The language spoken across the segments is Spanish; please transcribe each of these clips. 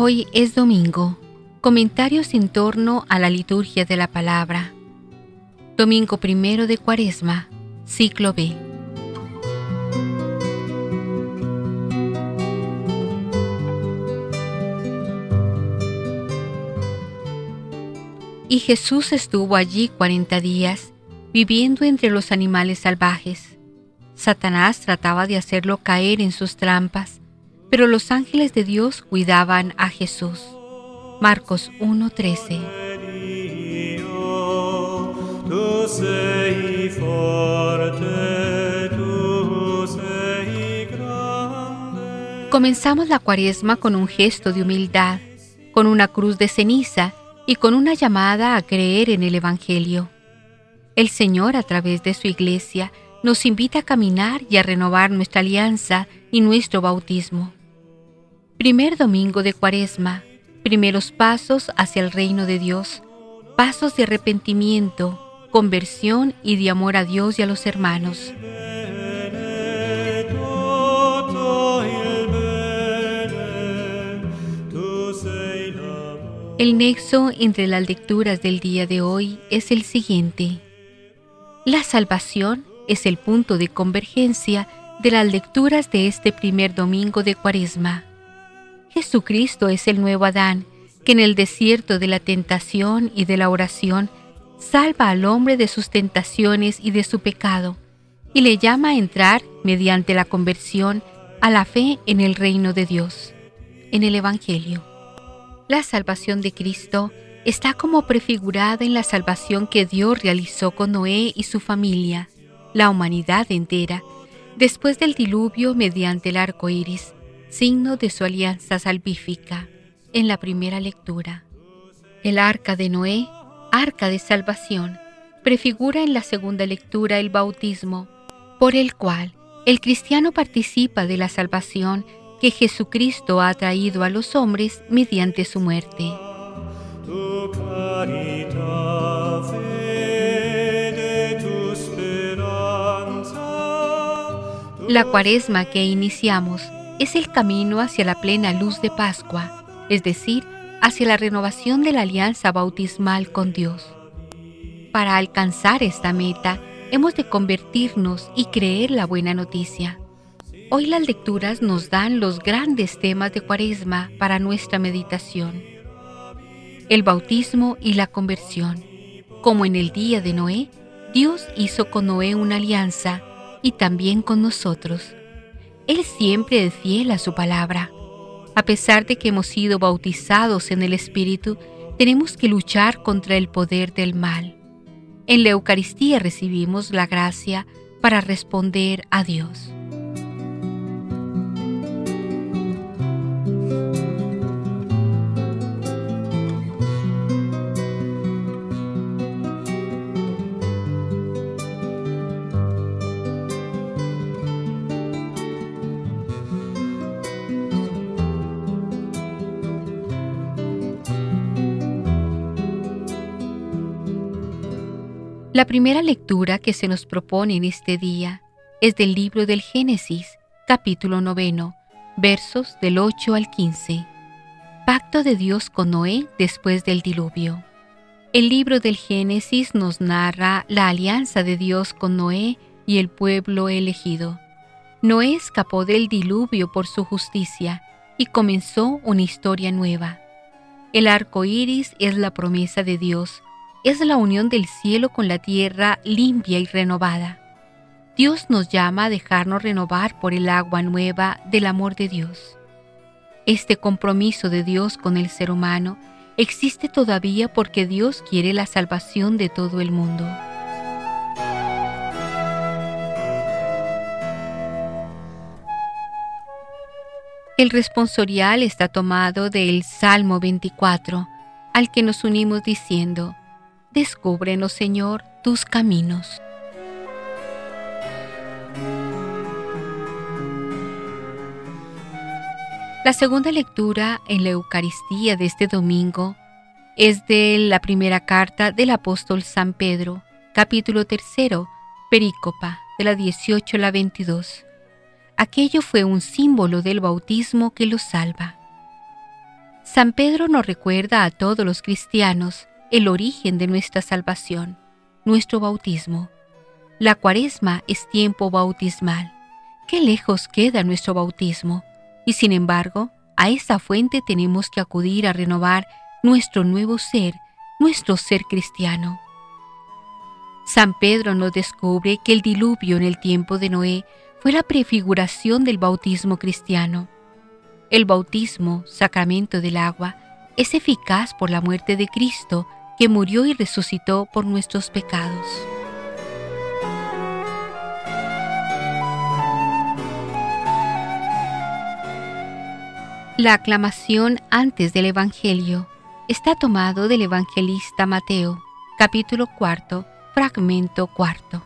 Hoy es domingo. Comentarios en torno a la liturgia de la palabra. Domingo primero de Cuaresma, ciclo B. Y Jesús estuvo allí cuarenta días, viviendo entre los animales salvajes. Satanás trataba de hacerlo caer en sus trampas pero los ángeles de Dios cuidaban a Jesús. Marcos 1:13 Comenzamos la cuaresma con un gesto de humildad, con una cruz de ceniza y con una llamada a creer en el Evangelio. El Señor, a través de su iglesia, nos invita a caminar y a renovar nuestra alianza y nuestro bautismo. Primer domingo de Cuaresma, primeros pasos hacia el reino de Dios, pasos de arrepentimiento, conversión y de amor a Dios y a los hermanos. El nexo entre las lecturas del día de hoy es el siguiente. La salvación es el punto de convergencia de las lecturas de este primer domingo de Cuaresma. Jesucristo es el nuevo Adán, que en el desierto de la tentación y de la oración salva al hombre de sus tentaciones y de su pecado, y le llama a entrar, mediante la conversión, a la fe en el reino de Dios, en el Evangelio. La salvación de Cristo está como prefigurada en la salvación que Dios realizó con Noé y su familia, la humanidad entera, después del diluvio mediante el arco iris, signo de su alianza salvífica, en la primera lectura. El arca de Noé, arca de salvación, prefigura en la segunda lectura el bautismo, por el cual el cristiano participa de la salvación que Jesucristo ha traído a los hombres mediante su muerte. La cuaresma que iniciamos es el camino hacia la plena luz de Pascua, es decir, hacia la renovación de la alianza bautismal con Dios. Para alcanzar esta meta, hemos de convertirnos y creer la buena noticia. Hoy las lecturas nos dan los grandes temas de Cuaresma para nuestra meditación. El bautismo y la conversión. Como en el día de Noé, Dios hizo con Noé una alianza y también con nosotros él siempre es fiel a su palabra. A pesar de que hemos sido bautizados en el Espíritu, tenemos que luchar contra el poder del mal. En la Eucaristía recibimos la gracia para responder a Dios. La primera lectura que se nos propone en este día es del libro del Génesis, capítulo noveno, versos del 8 al 15. Pacto de Dios con Noé después del diluvio. El libro del Génesis nos narra la alianza de Dios con Noé y el pueblo elegido. Noé escapó del diluvio por su justicia y comenzó una historia nueva. El arco iris es la promesa de Dios es la unión del cielo con la tierra limpia y renovada. Dios nos llama a dejarnos renovar por el agua nueva del amor de Dios. Este compromiso de Dios con el ser humano existe todavía porque Dios quiere la salvación de todo el mundo. El responsorial está tomado del Salmo 24, al que nos unimos diciendo, Descúbrenos, Señor, tus caminos. La segunda lectura en la Eucaristía de este domingo es de la primera carta del apóstol San Pedro, capítulo tercero, perícopa, de la 18 a la 22. Aquello fue un símbolo del bautismo que los salva. San Pedro nos recuerda a todos los cristianos el origen de nuestra salvación, nuestro bautismo. La cuaresma es tiempo bautismal. Qué lejos queda nuestro bautismo. Y sin embargo, a esta fuente tenemos que acudir a renovar nuestro nuevo ser, nuestro ser cristiano. San Pedro nos descubre que el diluvio en el tiempo de Noé fue la prefiguración del bautismo cristiano. El bautismo, sacramento del agua, es eficaz por la muerte de Cristo, que murió y resucitó por nuestros pecados. La aclamación antes del Evangelio está tomado del evangelista Mateo, capítulo cuarto, fragmento cuarto.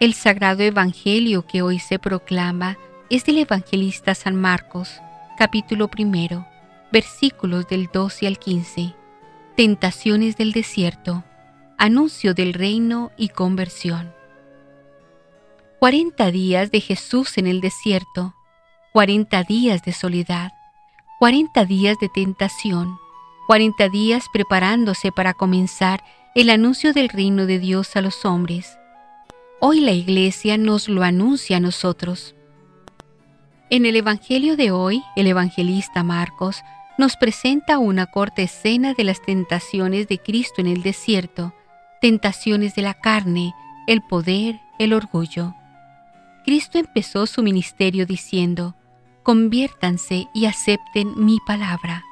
El sagrado Evangelio que hoy se proclama es del evangelista San Marcos, capítulo primero, versículos del 12 al 15. Tentaciones del desierto, anuncio del reino y conversión. Cuarenta días de Jesús en el desierto, cuarenta días de soledad, cuarenta días de tentación, cuarenta días preparándose para comenzar el anuncio del reino de Dios a los hombres Hoy la Iglesia nos lo anuncia a nosotros. En el Evangelio de hoy, el evangelista Marcos nos presenta una corta escena de las tentaciones de Cristo en el desierto, tentaciones de la carne, el poder, el orgullo. Cristo empezó su ministerio diciendo, conviértanse y acepten mi palabra.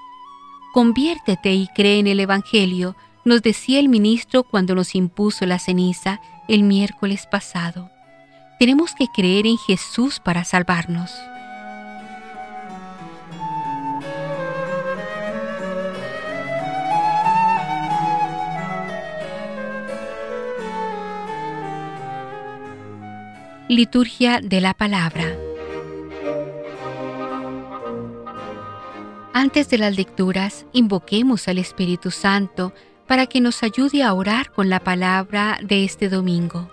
Conviértete y cree en el Evangelio, nos decía el ministro cuando nos impuso la ceniza el miércoles pasado. Tenemos que creer en Jesús para salvarnos. Liturgia de la Palabra. Antes de las lecturas, invoquemos al Espíritu Santo para que nos ayude a orar con la palabra de este domingo.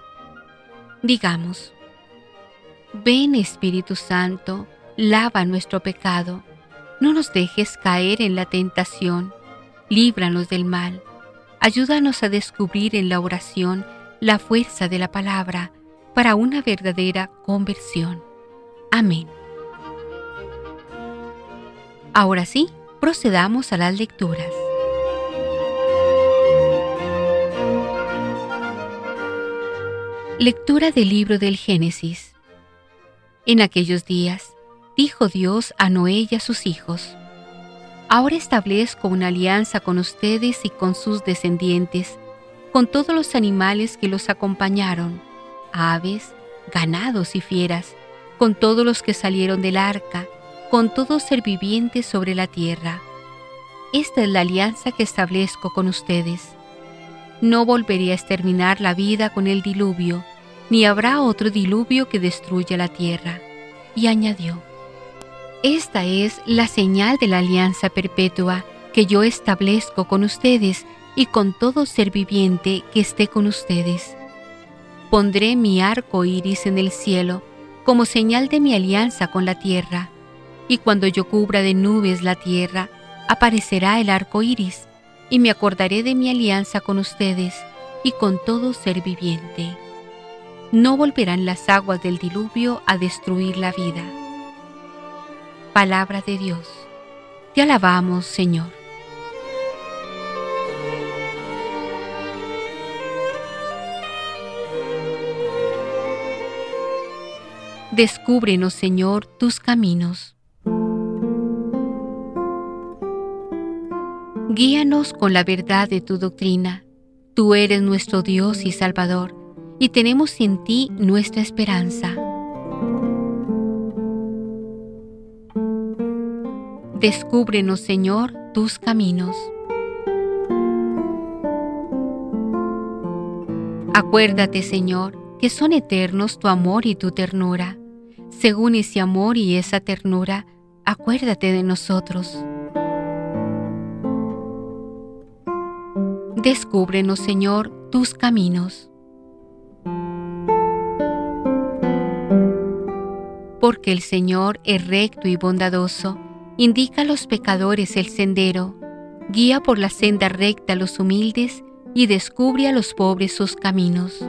Digamos, ven Espíritu Santo, lava nuestro pecado, no nos dejes caer en la tentación, líbranos del mal, ayúdanos a descubrir en la oración la fuerza de la palabra para una verdadera conversión. Amén. Ahora sí, procedamos a las lecturas. Lectura del libro del Génesis. En aquellos días, dijo Dios a Noé y a sus hijos, Ahora establezco una alianza con ustedes y con sus descendientes, con todos los animales que los acompañaron, aves, ganados y fieras, con todos los que salieron del arca, con todo ser viviente sobre la tierra. Esta es la alianza que establezco con ustedes no volvería a exterminar la vida con el diluvio, ni habrá otro diluvio que destruya la tierra. Y añadió, Esta es la señal de la alianza perpetua que yo establezco con ustedes y con todo ser viviente que esté con ustedes. Pondré mi arco iris en el cielo como señal de mi alianza con la tierra, y cuando yo cubra de nubes la tierra, aparecerá el arco iris y me acordaré de mi alianza con ustedes y con todo ser viviente. No volverán las aguas del diluvio a destruir la vida. Palabra de Dios. Te alabamos, Señor. Descúbrenos, Señor, tus caminos Guíanos con la verdad de tu doctrina. Tú eres nuestro Dios y Salvador, y tenemos en ti nuestra esperanza. Descúbrenos, Señor, tus caminos. Acuérdate, Señor, que son eternos tu amor y tu ternura. Según ese amor y esa ternura, acuérdate de nosotros. Descúbrenos, Señor, tus caminos. porque el Señor es recto y bondadoso, indica a los pecadores el sendero, guía por la senda recta a los humildes y descubre a los pobres sus caminos.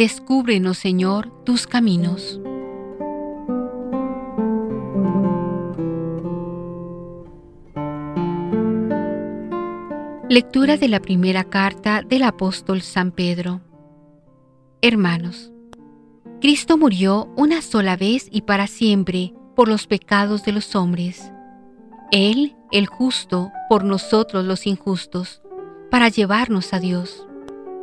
Descúbrenos, Señor, tus caminos. Lectura de la primera carta del apóstol San Pedro. Hermanos, Cristo murió una sola vez y para siempre por los pecados de los hombres. Él, el justo, por nosotros los injustos, para llevarnos a Dios.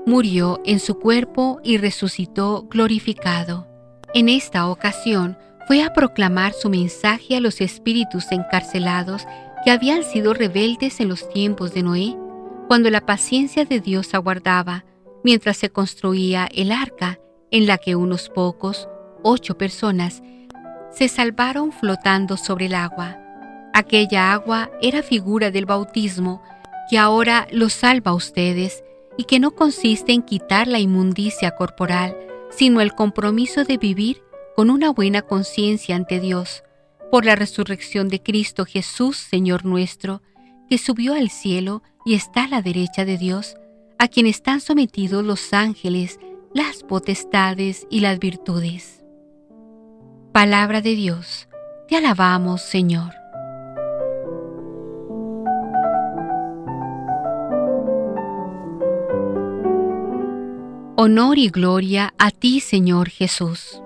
Murió en su cuerpo y resucitó glorificado. En esta ocasión fue a proclamar su mensaje a los espíritus encarcelados que habían sido rebeldes en los tiempos de Noé cuando la paciencia de Dios aguardaba mientras se construía el arca en la que unos pocos, ocho personas, se salvaron flotando sobre el agua. Aquella agua era figura del bautismo que ahora los salva a ustedes y que no consiste en quitar la inmundicia corporal, sino el compromiso de vivir con una buena conciencia ante Dios, por la resurrección de Cristo Jesús, Señor nuestro, que subió al cielo y está a la derecha de Dios, a quien están sometidos los ángeles, las potestades y las virtudes. Palabra de Dios, te alabamos Señor. Honor y gloria a ti, Señor Jesús.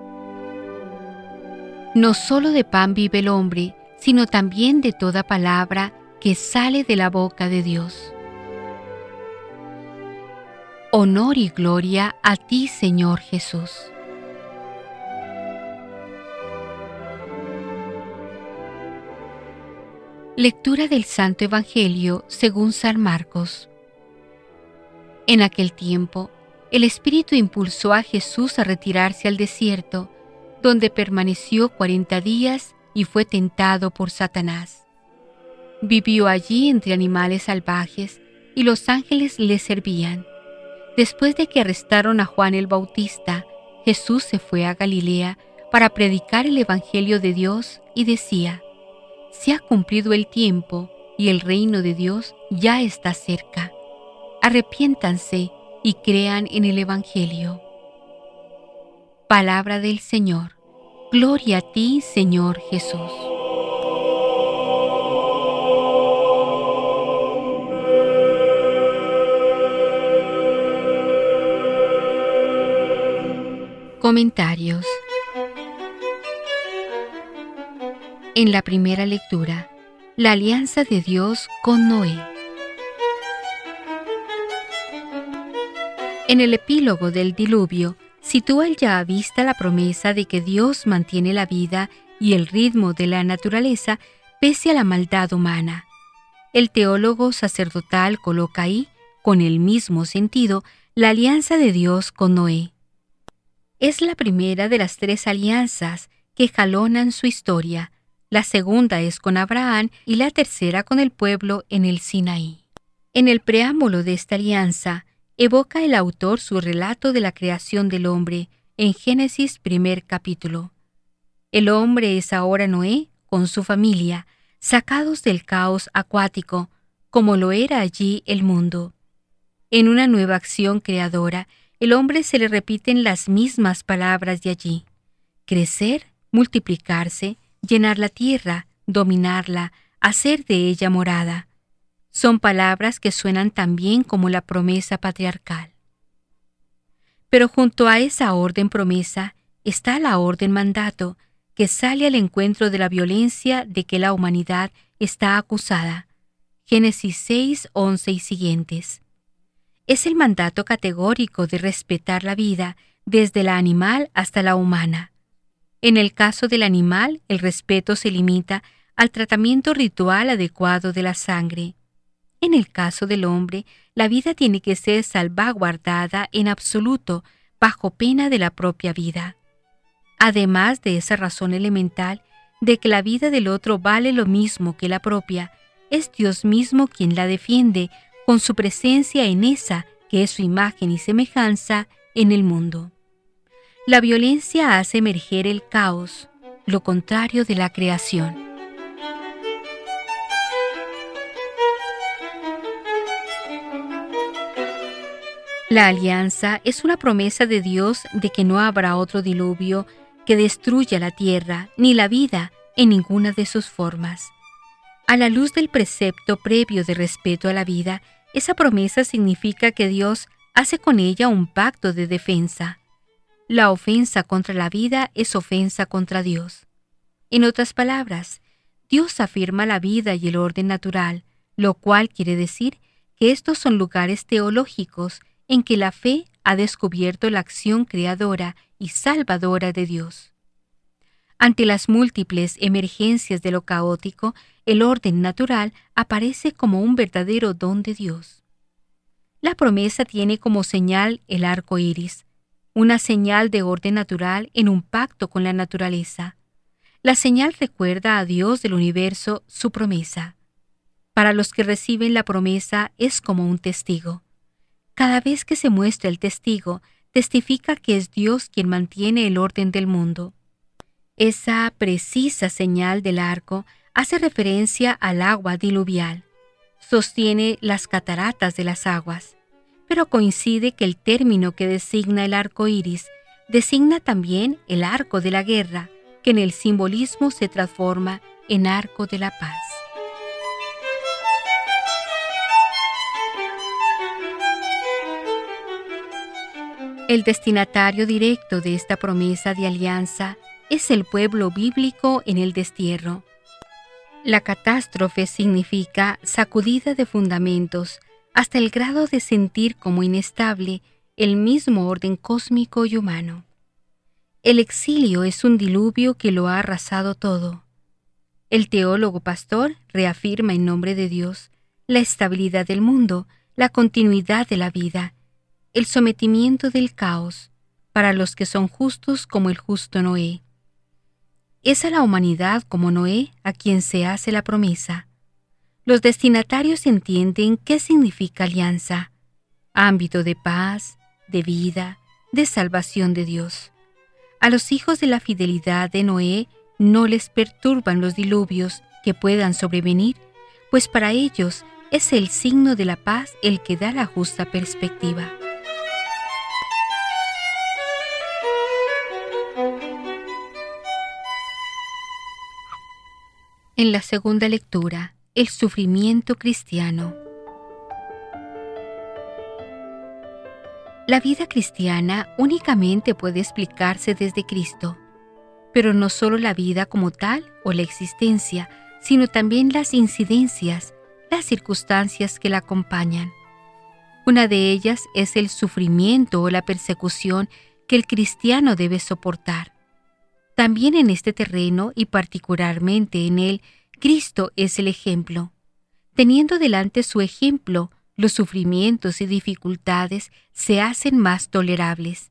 No solo de pan vive el hombre, sino también de toda palabra que sale de la boca de Dios. Honor y gloria a ti, Señor Jesús. Lectura del Santo Evangelio según San Marcos. En aquel tiempo, el Espíritu impulsó a Jesús a retirarse al desierto, donde permaneció cuarenta días y fue tentado por Satanás. Vivió allí entre animales salvajes y los ángeles le servían. Después de que arrestaron a Juan el Bautista, Jesús se fue a Galilea para predicar el Evangelio de Dios y decía, Se ha cumplido el tiempo y el reino de Dios ya está cerca. Arrepiéntanse y crean en el Evangelio. Palabra del Señor. Gloria a ti, Señor Jesús. Comentarios En la primera lectura, la alianza de Dios con Noé. En el epílogo del diluvio, sitúa el ya vista la promesa de que Dios mantiene la vida y el ritmo de la naturaleza pese a la maldad humana. El teólogo sacerdotal coloca ahí, con el mismo sentido, la alianza de Dios con Noé es la primera de las tres alianzas que jalonan su historia. La segunda es con Abraham y la tercera con el pueblo en el Sinaí. En el preámbulo de esta alianza, evoca el autor su relato de la creación del hombre en Génesis primer capítulo. El hombre es ahora Noé con su familia, sacados del caos acuático, como lo era allí el mundo. En una nueva acción creadora, el hombre se le repiten las mismas palabras de allí. Crecer, multiplicarse, llenar la tierra, dominarla, hacer de ella morada. Son palabras que suenan tan bien como la promesa patriarcal. Pero junto a esa orden promesa está la orden mandato, que sale al encuentro de la violencia de que la humanidad está acusada. Génesis 6, 11 y siguientes es el mandato categórico de respetar la vida desde la animal hasta la humana. En el caso del animal, el respeto se limita al tratamiento ritual adecuado de la sangre. En el caso del hombre, la vida tiene que ser salvaguardada en absoluto bajo pena de la propia vida. Además de esa razón elemental de que la vida del otro vale lo mismo que la propia, es Dios mismo quien la defiende con su presencia en esa que es su imagen y semejanza en el mundo. La violencia hace emerger el caos, lo contrario de la creación. La alianza es una promesa de Dios de que no habrá otro diluvio que destruya la tierra ni la vida en ninguna de sus formas. A la luz del precepto previo de respeto a la vida, esa promesa significa que Dios hace con ella un pacto de defensa. La ofensa contra la vida es ofensa contra Dios. En otras palabras, Dios afirma la vida y el orden natural, lo cual quiere decir que estos son lugares teológicos en que la fe ha descubierto la acción creadora y salvadora de Dios. Ante las múltiples emergencias de lo caótico, el orden natural aparece como un verdadero don de Dios. La promesa tiene como señal el arco iris, una señal de orden natural en un pacto con la naturaleza. La señal recuerda a Dios del universo su promesa. Para los que reciben la promesa es como un testigo. Cada vez que se muestra el testigo, testifica que es Dios quien mantiene el orden del mundo. Esa precisa señal del arco hace referencia al agua diluvial. Sostiene las cataratas de las aguas, pero coincide que el término que designa el arco iris designa también el arco de la guerra, que en el simbolismo se transforma en arco de la paz. El destinatario directo de esta promesa de alianza es el pueblo bíblico en el destierro. La catástrofe significa sacudida de fundamentos hasta el grado de sentir como inestable el mismo orden cósmico y humano. El exilio es un diluvio que lo ha arrasado todo. El teólogo pastor reafirma en nombre de Dios la estabilidad del mundo, la continuidad de la vida, el sometimiento del caos para los que son justos como el justo Noé. Es a la humanidad como Noé a quien se hace la promesa. Los destinatarios entienden qué significa alianza, ámbito de paz, de vida, de salvación de Dios. A los hijos de la fidelidad de Noé no les perturban los diluvios que puedan sobrevenir, pues para ellos es el signo de la paz el que da la justa perspectiva. En la segunda lectura, el sufrimiento cristiano. La vida cristiana únicamente puede explicarse desde Cristo, pero no solo la vida como tal o la existencia, sino también las incidencias, las circunstancias que la acompañan. Una de ellas es el sufrimiento o la persecución que el cristiano debe soportar. También en este terreno y particularmente en él, Cristo es el ejemplo. Teniendo delante su ejemplo, los sufrimientos y dificultades se hacen más tolerables.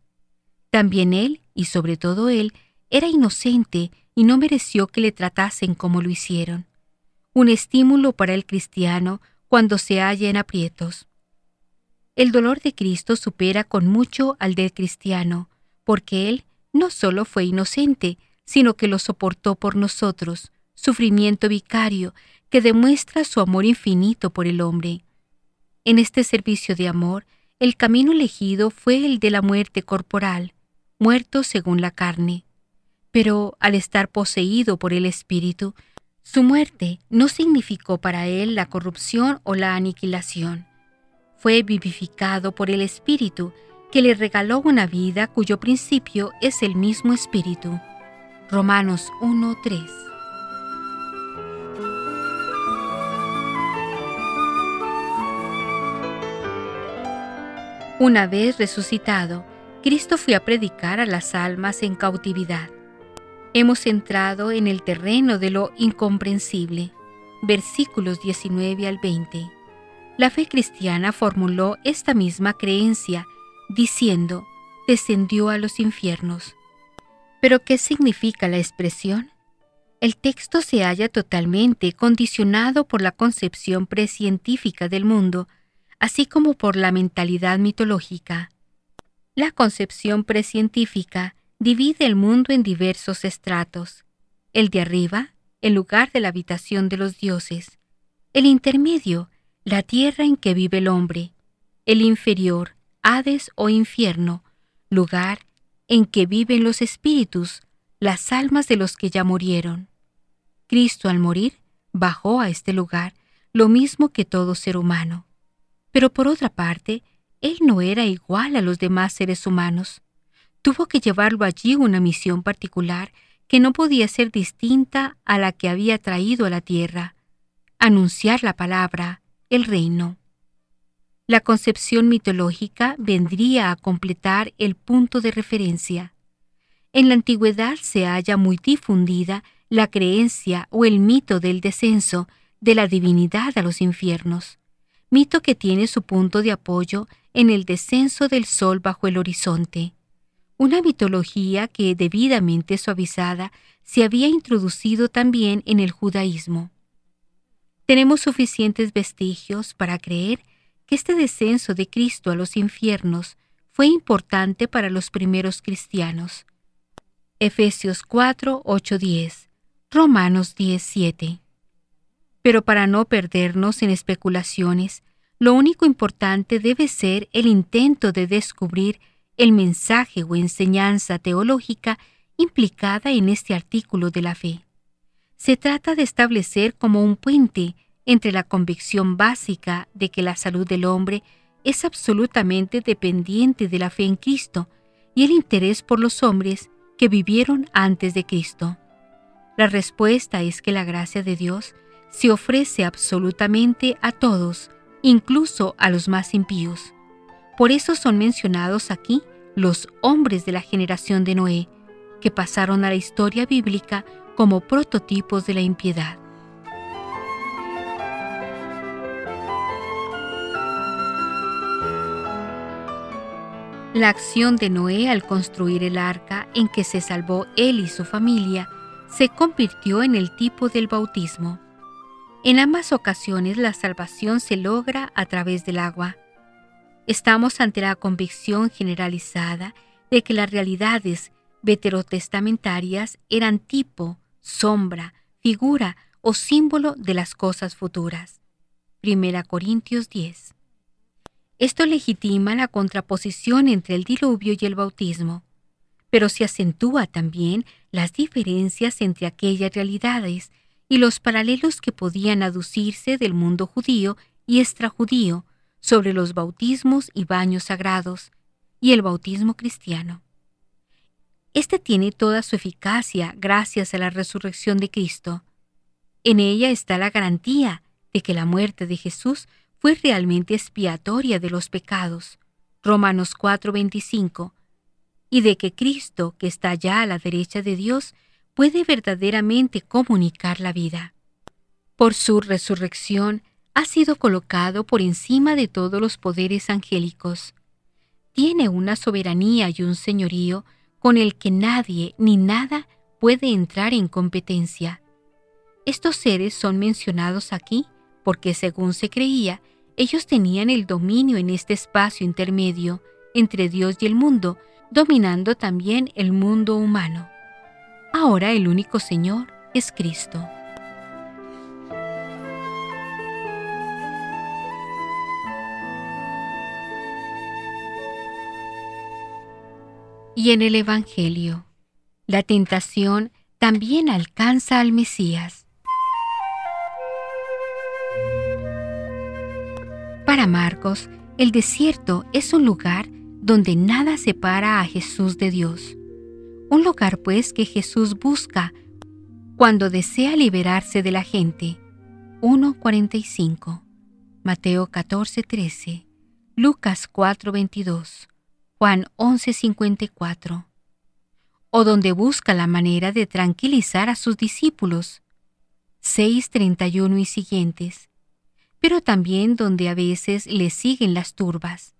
También él, y sobre todo él, era inocente y no mereció que le tratasen como lo hicieron. Un estímulo para el cristiano cuando se halla en aprietos. El dolor de Cristo supera con mucho al del cristiano, porque él no solo fue inocente, sino que lo soportó por nosotros, sufrimiento vicario que demuestra su amor infinito por el hombre. En este servicio de amor, el camino elegido fue el de la muerte corporal, muerto según la carne. Pero al estar poseído por el Espíritu, su muerte no significó para él la corrupción o la aniquilación. Fue vivificado por el Espíritu que le regaló una vida cuyo principio es el mismo Espíritu. Romanos 1.3 Una vez resucitado, Cristo fue a predicar a las almas en cautividad. Hemos entrado en el terreno de lo incomprensible. Versículos 19 al 20. La fe cristiana formuló esta misma creencia diciendo, descendió a los infiernos. ¿Pero qué significa la expresión? El texto se halla totalmente condicionado por la concepción precientífica del mundo, así como por la mentalidad mitológica. La concepción precientífica divide el mundo en diversos estratos. El de arriba, el lugar de la habitación de los dioses. El intermedio, la tierra en que vive el hombre. El inferior, Hades o infierno, lugar en que viven los espíritus, las almas de los que ya murieron. Cristo al morir bajó a este lugar, lo mismo que todo ser humano. Pero por otra parte, Él no era igual a los demás seres humanos. Tuvo que llevarlo allí una misión particular que no podía ser distinta a la que había traído a la tierra, anunciar la palabra, el reino. La concepción mitológica vendría a completar el punto de referencia. En la antigüedad se halla muy difundida la creencia o el mito del descenso de la divinidad a los infiernos, mito que tiene su punto de apoyo en el descenso del sol bajo el horizonte, una mitología que debidamente suavizada se había introducido también en el judaísmo. Tenemos suficientes vestigios para creer este descenso de Cristo a los infiernos fue importante para los primeros cristianos. Efesios 4, 8, 10 Romanos 17. Pero para no perdernos en especulaciones, lo único importante debe ser el intento de descubrir el mensaje o enseñanza teológica implicada en este artículo de la fe. Se trata de establecer como un puente entre la convicción básica de que la salud del hombre es absolutamente dependiente de la fe en Cristo y el interés por los hombres que vivieron antes de Cristo. La respuesta es que la gracia de Dios se ofrece absolutamente a todos, incluso a los más impíos. Por eso son mencionados aquí los hombres de la generación de Noé, que pasaron a la historia bíblica como prototipos de la impiedad. La acción de Noé al construir el arca en que se salvó él y su familia se convirtió en el tipo del bautismo. En ambas ocasiones la salvación se logra a través del agua. Estamos ante la convicción generalizada de que las realidades veterotestamentarias eran tipo, sombra, figura o símbolo de las cosas futuras. 1 Corintios 10. Esto legitima la contraposición entre el diluvio y el bautismo pero se acentúa también las diferencias entre aquellas realidades y los paralelos que podían aducirse del mundo judío y extrajudío sobre los bautismos y baños sagrados y el bautismo cristiano. Este tiene toda su eficacia gracias a la resurrección de Cristo. En ella está la garantía de que la muerte de Jesús fue realmente expiatoria de los pecados. Romanos 4:25 y de que Cristo, que está ya a la derecha de Dios, puede verdaderamente comunicar la vida. Por su resurrección, ha sido colocado por encima de todos los poderes angélicos. Tiene una soberanía y un señorío con el que nadie ni nada puede entrar en competencia. Estos seres son mencionados aquí porque, según se creía, ellos tenían el dominio en este espacio intermedio entre Dios y el mundo, dominando también el mundo humano. Ahora el único Señor es Cristo. Y en el Evangelio, la tentación también alcanza al Mesías. Para Marcos, el desierto es un lugar donde nada separa a Jesús de Dios. Un lugar pues que Jesús busca cuando desea liberarse de la gente. 1.45, Mateo 14.13, Lucas 4.22, Juan 11.54. O donde busca la manera de tranquilizar a sus discípulos. 6.31 y siguientes. Pero también donde a veces le siguen las turbas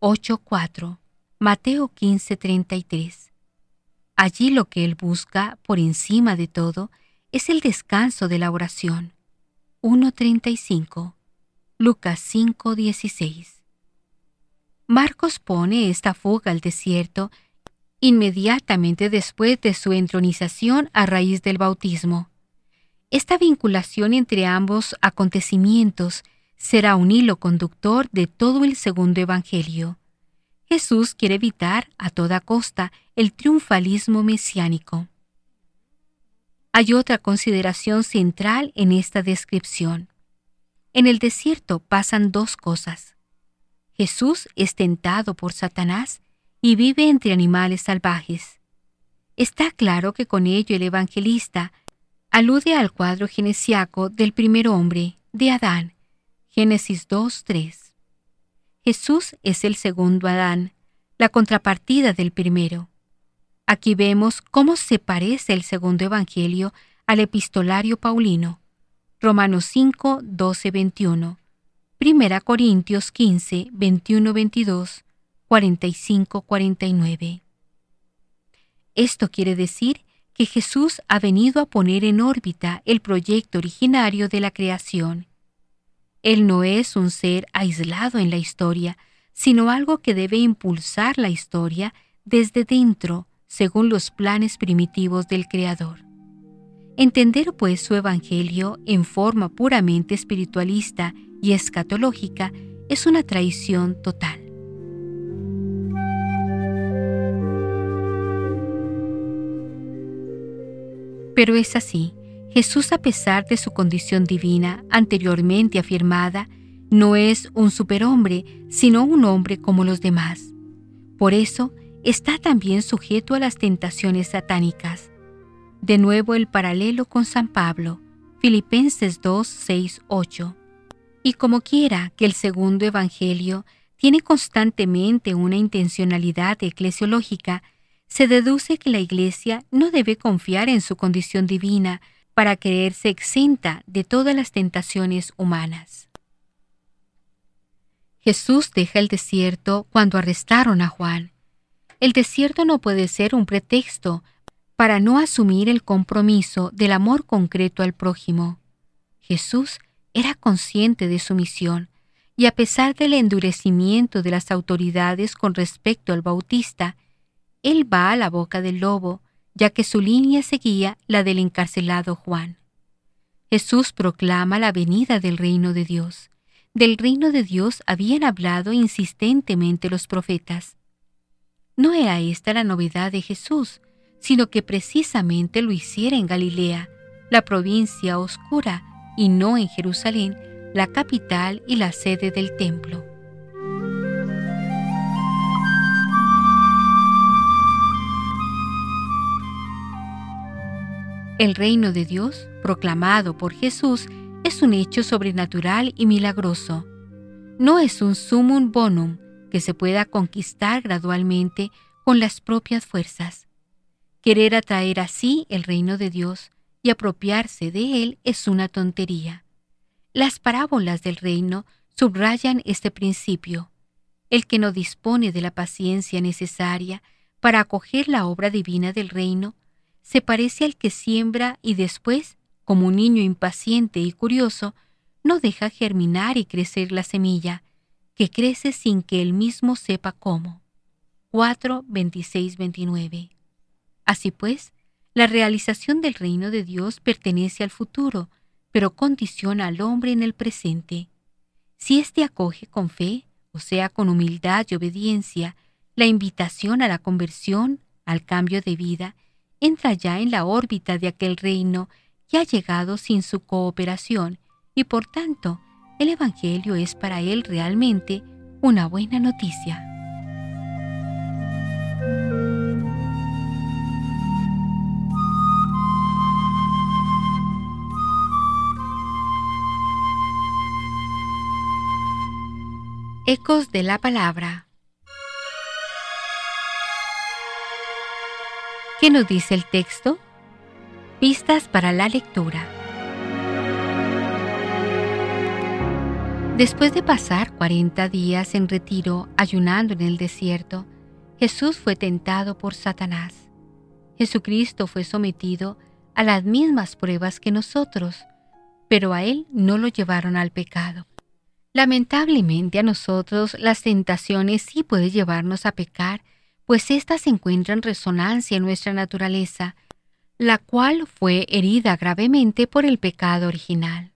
8.4, Mateo 15.33. Allí lo que él busca, por encima de todo, es el descanso de la oración. 1.35, Lucas 5.16. Marcos pone esta fuga al desierto inmediatamente después de su entronización a raíz del bautismo. Esta vinculación entre ambos acontecimientos será un hilo conductor de todo el segundo Evangelio. Jesús quiere evitar a toda costa el triunfalismo mesiánico. Hay otra consideración central en esta descripción. En el desierto pasan dos cosas. Jesús es tentado por Satanás y vive entre animales salvajes. Está claro que con ello el evangelista alude al cuadro genesiaco del primer hombre, de Adán, Génesis 2.3. Jesús es el segundo Adán, la contrapartida del primero. Aquí vemos cómo se parece el segundo Evangelio al epistolario paulino. Romanos 5, 12, 21. Primera Corintios 15, 21, 22, 45, 49. Esto quiere decir que Jesús ha venido a poner en órbita el proyecto originario de la creación. Él no es un ser aislado en la historia, sino algo que debe impulsar la historia desde dentro, según los planes primitivos del Creador. Entender pues su Evangelio en forma puramente espiritualista y escatológica es una traición total. Pero es así. Jesús, a pesar de su condición divina anteriormente afirmada, no es un superhombre, sino un hombre como los demás. Por eso, está también sujeto a las tentaciones satánicas. De nuevo el paralelo con San Pablo, Filipenses 2, 6, 8. Y como quiera que el segundo Evangelio tiene constantemente una intencionalidad eclesiológica, se deduce que la Iglesia no debe confiar en su condición divina para creerse exenta de todas las tentaciones humanas. Jesús deja el desierto cuando arrestaron a Juan. El desierto no puede ser un pretexto para no asumir el compromiso del amor concreto al prójimo. Jesús era consciente de su misión, y a pesar del endurecimiento de las autoridades con respecto al Bautista, él va a la boca del lobo, ya que su línea seguía la del encarcelado Juan. Jesús proclama la venida del reino de Dios. Del reino de Dios habían hablado insistentemente los profetas. No era esta la novedad de Jesús, sino que precisamente lo hiciera en Galilea, la provincia oscura, y no en Jerusalén, la capital y la sede del templo. El reino de Dios, proclamado por Jesús, es un hecho sobrenatural y milagroso. No es un sumum bonum que se pueda conquistar gradualmente con las propias fuerzas. Querer atraer así el reino de Dios y apropiarse de él es una tontería. Las parábolas del reino subrayan este principio. El que no dispone de la paciencia necesaria para acoger la obra divina del reino se parece al que siembra y después, como un niño impaciente y curioso, no deja germinar y crecer la semilla, que crece sin que él mismo sepa cómo. 4, 26, 29. Así pues, la realización del reino de Dios pertenece al futuro, pero condiciona al hombre en el presente. Si éste acoge con fe, o sea, con humildad y obediencia, la invitación a la conversión, al cambio de vida, entra ya en la órbita de aquel reino que ha llegado sin su cooperación y por tanto el Evangelio es para él realmente una buena noticia. Ecos de la Palabra ¿Qué nos dice el texto? Pistas para la lectura. Después de pasar 40 días en retiro ayunando en el desierto, Jesús fue tentado por Satanás. Jesucristo fue sometido a las mismas pruebas que nosotros, pero a él no lo llevaron al pecado. Lamentablemente a nosotros las tentaciones sí pueden llevarnos a pecar, pues éstas encuentran resonancia en nuestra naturaleza, la cual fue herida gravemente por el pecado original.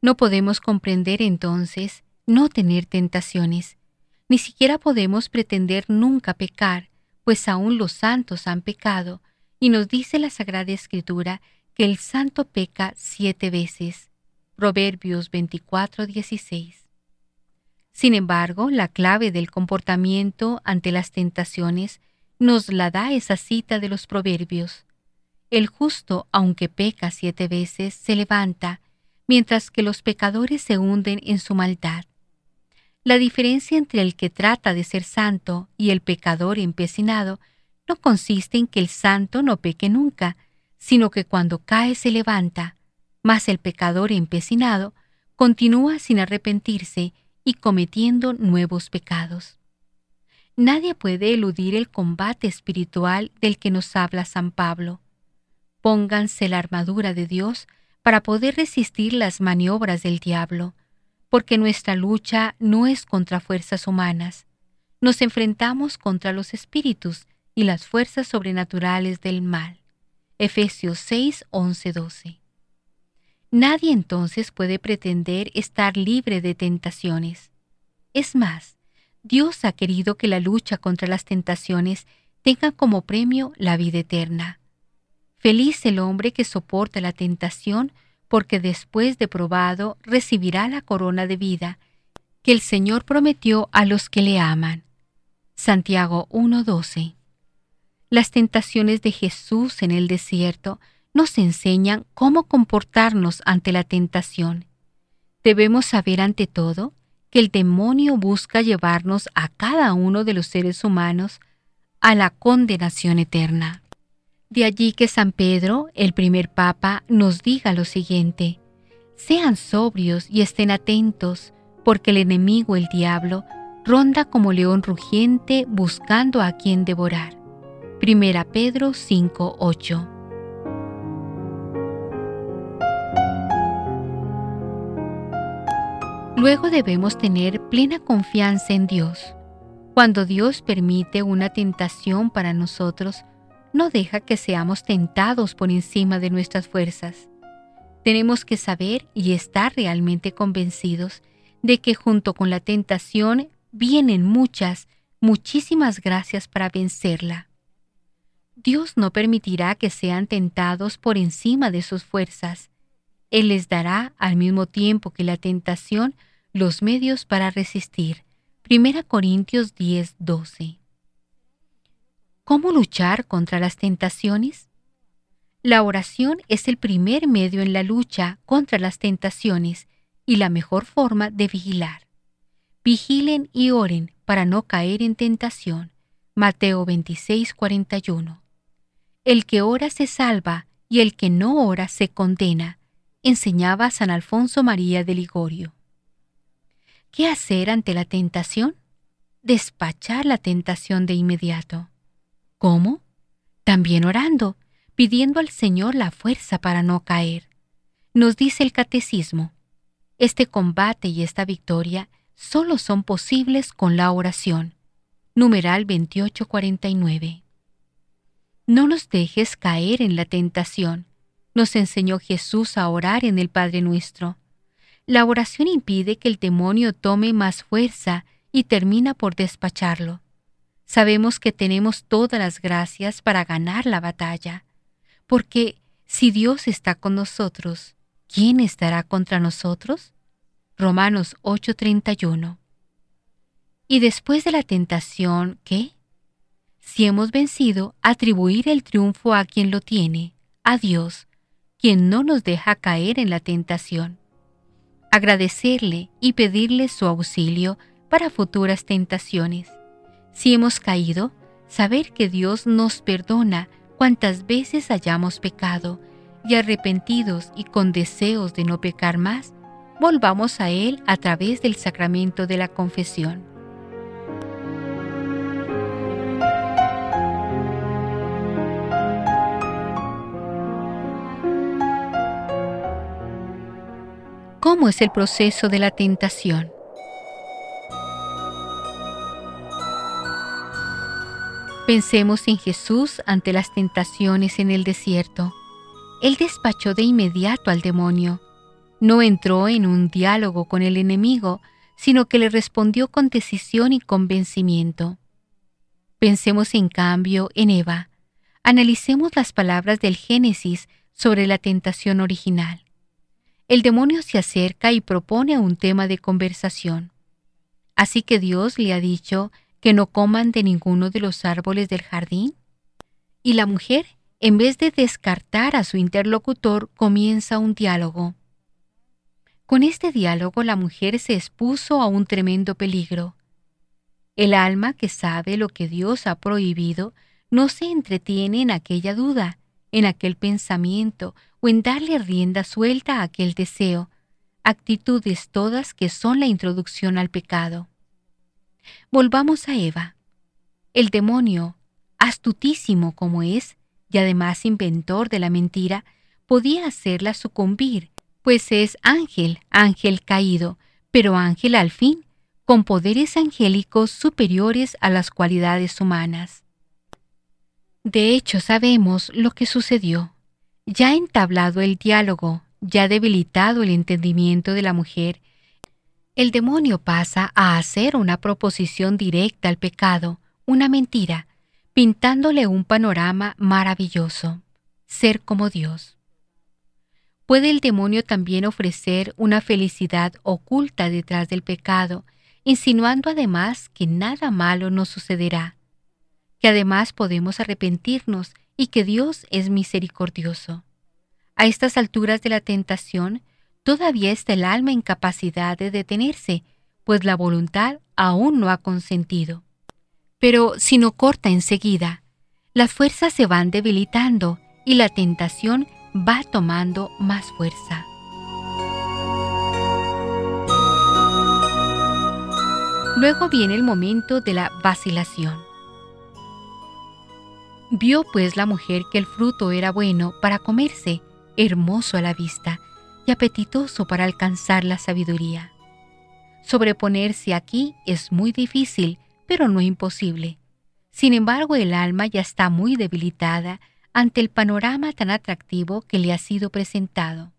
No podemos comprender entonces no tener tentaciones, ni siquiera podemos pretender nunca pecar, pues aún los santos han pecado, y nos dice la Sagrada Escritura que el santo peca siete veces. Proverbios 24:16. Sin embargo, la clave del comportamiento ante las tentaciones nos la da esa cita de los Proverbios. El justo, aunque peca siete veces, se levanta, mientras que los pecadores se hunden en su maldad. La diferencia entre el que trata de ser santo y el pecador empecinado no consiste en que el santo no peque nunca, sino que cuando cae se levanta, mas el pecador empecinado continúa sin arrepentirse y cometiendo nuevos pecados. Nadie puede eludir el combate espiritual del que nos habla San Pablo. Pónganse la armadura de Dios para poder resistir las maniobras del diablo, porque nuestra lucha no es contra fuerzas humanas. Nos enfrentamos contra los espíritus y las fuerzas sobrenaturales del mal. Efesios 6, 11, 12. Nadie entonces puede pretender estar libre de tentaciones. Es más, Dios ha querido que la lucha contra las tentaciones tenga como premio la vida eterna. Feliz el hombre que soporta la tentación, porque después de probado recibirá la corona de vida que el Señor prometió a los que le aman. Santiago 1:12 Las tentaciones de Jesús en el desierto nos enseñan cómo comportarnos ante la tentación. Debemos saber ante todo que el demonio busca llevarnos a cada uno de los seres humanos a la condenación eterna. De allí que San Pedro, el primer papa, nos diga lo siguiente, sean sobrios y estén atentos, porque el enemigo, el diablo, ronda como león rugiente buscando a quien devorar. Primera Pedro 5:8 Luego debemos tener plena confianza en Dios. Cuando Dios permite una tentación para nosotros, no deja que seamos tentados por encima de nuestras fuerzas. Tenemos que saber y estar realmente convencidos de que junto con la tentación vienen muchas, muchísimas gracias para vencerla. Dios no permitirá que sean tentados por encima de sus fuerzas. Él les dará, al mismo tiempo que la tentación, los medios para resistir. 1 Corintios 10, 12. ¿Cómo luchar contra las tentaciones? La oración es el primer medio en la lucha contra las tentaciones y la mejor forma de vigilar. Vigilen y oren para no caer en tentación. Mateo 26, 41. El que ora se salva y el que no ora se condena, enseñaba San Alfonso María de Ligorio. ¿Qué hacer ante la tentación? Despachar la tentación de inmediato. ¿Cómo? También orando, pidiendo al Señor la fuerza para no caer. Nos dice el catecismo, este combate y esta victoria solo son posibles con la oración. Numeral 2849. No nos dejes caer en la tentación. Nos enseñó Jesús a orar en el Padre nuestro. La oración impide que el demonio tome más fuerza y termina por despacharlo. Sabemos que tenemos todas las gracias para ganar la batalla, porque si Dios está con nosotros, ¿quién estará contra nosotros? Romanos 8:31. Y después de la tentación, ¿qué? Si hemos vencido, atribuir el triunfo a quien lo tiene, a Dios, quien no nos deja caer en la tentación agradecerle y pedirle su auxilio para futuras tentaciones. Si hemos caído, saber que Dios nos perdona cuantas veces hayamos pecado y arrepentidos y con deseos de no pecar más, volvamos a Él a través del sacramento de la confesión. ¿Cómo es el proceso de la tentación? Pensemos en Jesús ante las tentaciones en el desierto. Él despachó de inmediato al demonio. No entró en un diálogo con el enemigo, sino que le respondió con decisión y convencimiento. Pensemos en cambio en Eva. Analicemos las palabras del Génesis sobre la tentación original. El demonio se acerca y propone un tema de conversación. Así que Dios le ha dicho que no coman de ninguno de los árboles del jardín. Y la mujer, en vez de descartar a su interlocutor, comienza un diálogo. Con este diálogo la mujer se expuso a un tremendo peligro. El alma que sabe lo que Dios ha prohibido no se entretiene en aquella duda, en aquel pensamiento o en darle rienda suelta a aquel deseo, actitudes todas que son la introducción al pecado. Volvamos a Eva. El demonio, astutísimo como es, y además inventor de la mentira, podía hacerla sucumbir, pues es ángel, ángel caído, pero ángel al fin, con poderes angélicos superiores a las cualidades humanas. De hecho, sabemos lo que sucedió. Ya entablado el diálogo, ya debilitado el entendimiento de la mujer, el demonio pasa a hacer una proposición directa al pecado, una mentira, pintándole un panorama maravilloso, ser como Dios. Puede el demonio también ofrecer una felicidad oculta detrás del pecado, insinuando además que nada malo nos sucederá, que además podemos arrepentirnos y que Dios es misericordioso. A estas alturas de la tentación, todavía está el alma en capacidad de detenerse, pues la voluntad aún no ha consentido. Pero si no corta enseguida, las fuerzas se van debilitando y la tentación va tomando más fuerza. Luego viene el momento de la vacilación. Vio pues la mujer que el fruto era bueno para comerse, hermoso a la vista, y apetitoso para alcanzar la sabiduría. Sobreponerse aquí es muy difícil, pero no imposible. Sin embargo, el alma ya está muy debilitada ante el panorama tan atractivo que le ha sido presentado.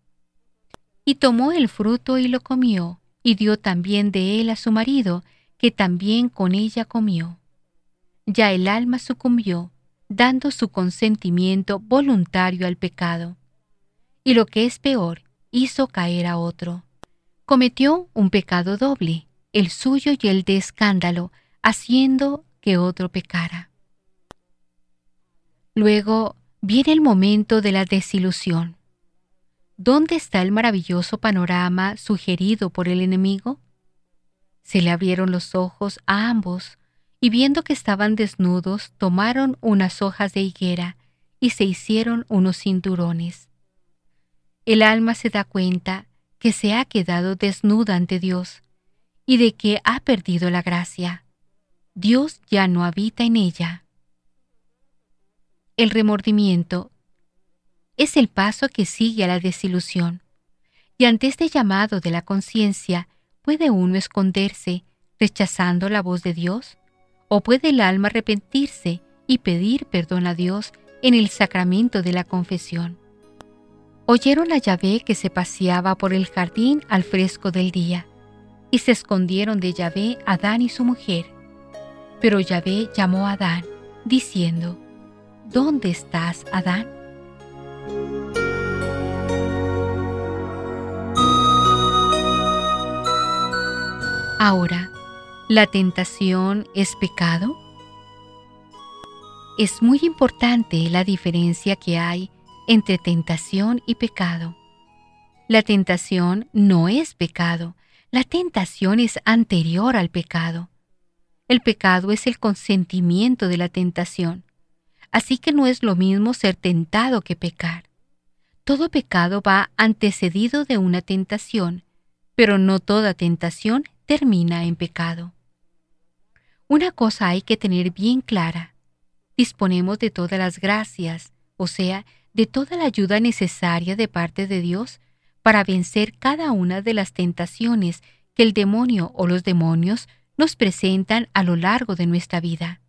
Y tomó el fruto y lo comió, y dio también de él a su marido, que también con ella comió. Ya el alma sucumbió, dando su consentimiento voluntario al pecado. Y lo que es peor, hizo caer a otro. Cometió un pecado doble, el suyo y el de escándalo, haciendo que otro pecara. Luego viene el momento de la desilusión. ¿Dónde está el maravilloso panorama sugerido por el enemigo? Se le abrieron los ojos a ambos, y viendo que estaban desnudos, tomaron unas hojas de higuera y se hicieron unos cinturones el alma se da cuenta que se ha quedado desnuda ante Dios y de que ha perdido la gracia. Dios ya no habita en ella. El remordimiento es el paso que sigue a la desilusión, y ante este llamado de la conciencia puede uno esconderse rechazando la voz de Dios, o puede el alma arrepentirse y pedir perdón a Dios en el sacramento de la confesión oyeron a Yahvé que se paseaba por el jardín al fresco del día, y se escondieron de Yahvé Adán y su mujer. Pero Yahvé llamó a Adán, diciendo, ¿Dónde estás, Adán? Ahora, ¿la tentación es pecado? Es muy importante la diferencia que hay entre tentación y pecado. La tentación no es pecado, la tentación es anterior al pecado. El pecado es el consentimiento de la tentación, así que no es lo mismo ser tentado que pecar. Todo pecado va antecedido de una tentación, pero no toda tentación termina en pecado. Una cosa hay que tener bien clara. Disponemos de todas las gracias, o sea, de toda la ayuda necesaria de parte de Dios para vencer cada una de las tentaciones que el demonio o los demonios nos presentan a lo largo de nuestra vida.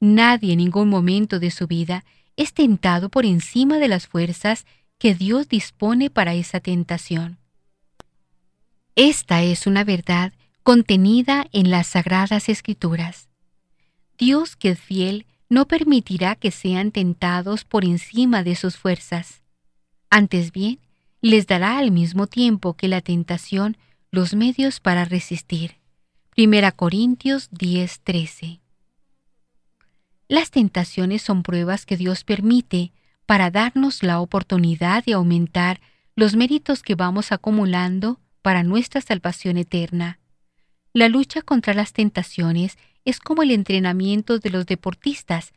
Nadie en ningún momento de su vida es tentado por encima de las fuerzas que Dios dispone para esa tentación. Esta es una verdad contenida en las sagradas escrituras. Dios que es fiel no permitirá que sean tentados por encima de sus fuerzas. Antes bien, les dará al mismo tiempo que la tentación los medios para resistir. 1 Corintios 10:13 Las tentaciones son pruebas que Dios permite para darnos la oportunidad de aumentar los méritos que vamos acumulando para nuestra salvación eterna. La lucha contra las tentaciones es como el entrenamiento de los deportistas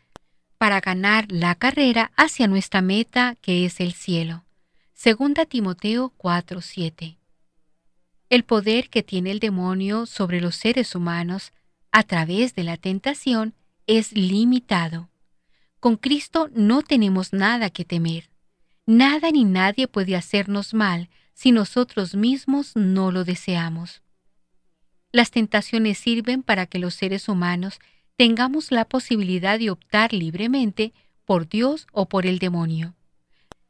para ganar la carrera hacia nuestra meta que es el cielo. Segunda Timoteo 4:7. El poder que tiene el demonio sobre los seres humanos a través de la tentación es limitado. Con Cristo no tenemos nada que temer. Nada ni nadie puede hacernos mal si nosotros mismos no lo deseamos. Las tentaciones sirven para que los seres humanos tengamos la posibilidad de optar libremente por Dios o por el demonio.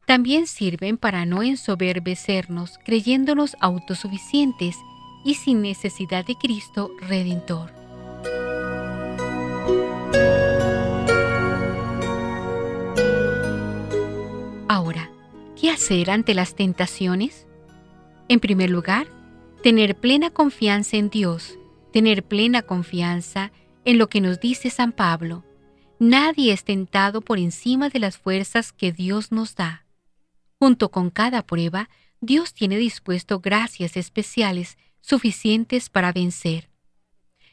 También sirven para no ensoberbecernos creyéndonos autosuficientes y sin necesidad de Cristo Redentor. Ahora, ¿qué hacer ante las tentaciones? En primer lugar, tener plena confianza en Dios, tener plena confianza en lo que nos dice San Pablo. Nadie es tentado por encima de las fuerzas que Dios nos da. Junto con cada prueba, Dios tiene dispuesto gracias especiales suficientes para vencer.